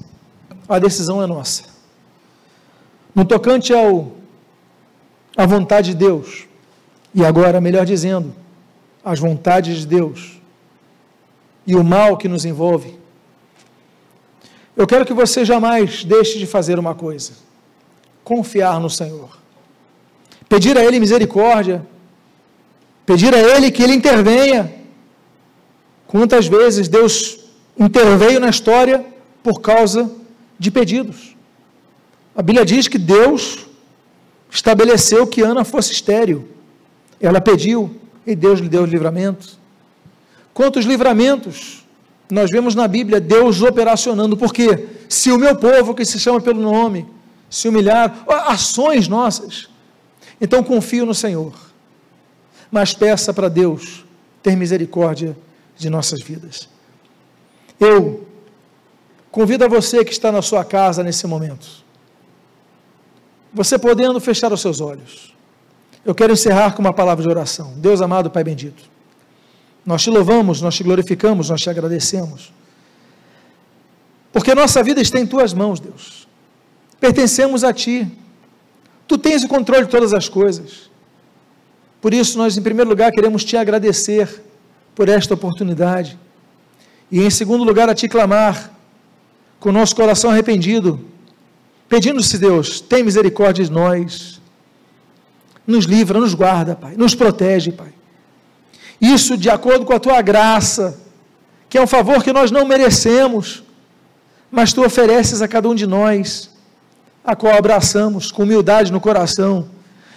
A: a decisão é nossa. No tocante ao a vontade de Deus, e agora, melhor dizendo, as vontades de Deus e o mal que nos envolve, eu quero que você jamais deixe de fazer uma coisa: confiar no Senhor, pedir a Ele misericórdia, pedir a Ele que Ele intervenha. Quantas vezes Deus interveio na história por causa de pedidos? A Bíblia diz que Deus estabeleceu que Ana fosse estéril. Ela pediu e Deus lhe deu o livramento. Quantos livramentos nós vemos na Bíblia Deus operacionando? Porque se o meu povo, que se chama pelo nome, se humilhar, ações nossas, então confio no Senhor, mas peça para Deus ter misericórdia de nossas vidas. Eu convido a você que está na sua casa nesse momento, você podendo fechar os seus olhos. Eu quero encerrar com uma palavra de oração. Deus amado, Pai bendito. Nós te louvamos, nós te glorificamos, nós te agradecemos. Porque nossa vida está em tuas mãos, Deus. Pertencemos a ti. Tu tens o controle de todas as coisas. Por isso, nós, em primeiro lugar, queremos te agradecer por esta oportunidade. E, em segundo lugar, a te clamar, com o nosso coração arrependido, pedindo-se, Deus, tem misericórdia de nós, nos livra, nos guarda, Pai, nos protege, Pai. Isso de acordo com a tua graça, que é um favor que nós não merecemos, mas tu ofereces a cada um de nós, a qual abraçamos com humildade no coração,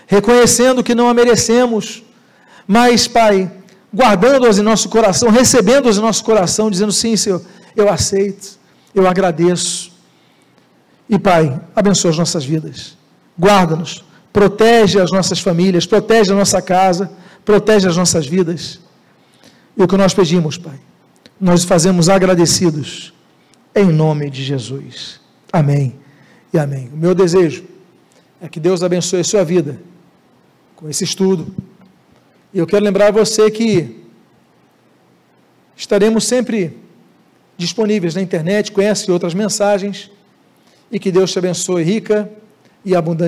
A: reconhecendo que não a merecemos, mas, Pai, guardando-as em nosso coração, recebendo-as em nosso coração, dizendo: sim, Senhor, eu aceito, eu agradeço. E Pai, abençoa as nossas vidas. Guarda-nos, protege as nossas famílias, protege a nossa casa, protege as nossas vidas. E o que nós pedimos, Pai, nós fazemos agradecidos em nome de Jesus. Amém e amém. O meu desejo é que Deus abençoe a sua vida com esse estudo. E eu quero lembrar você que estaremos sempre disponíveis na internet, conhece outras mensagens e que Deus te abençoe rica e abundante.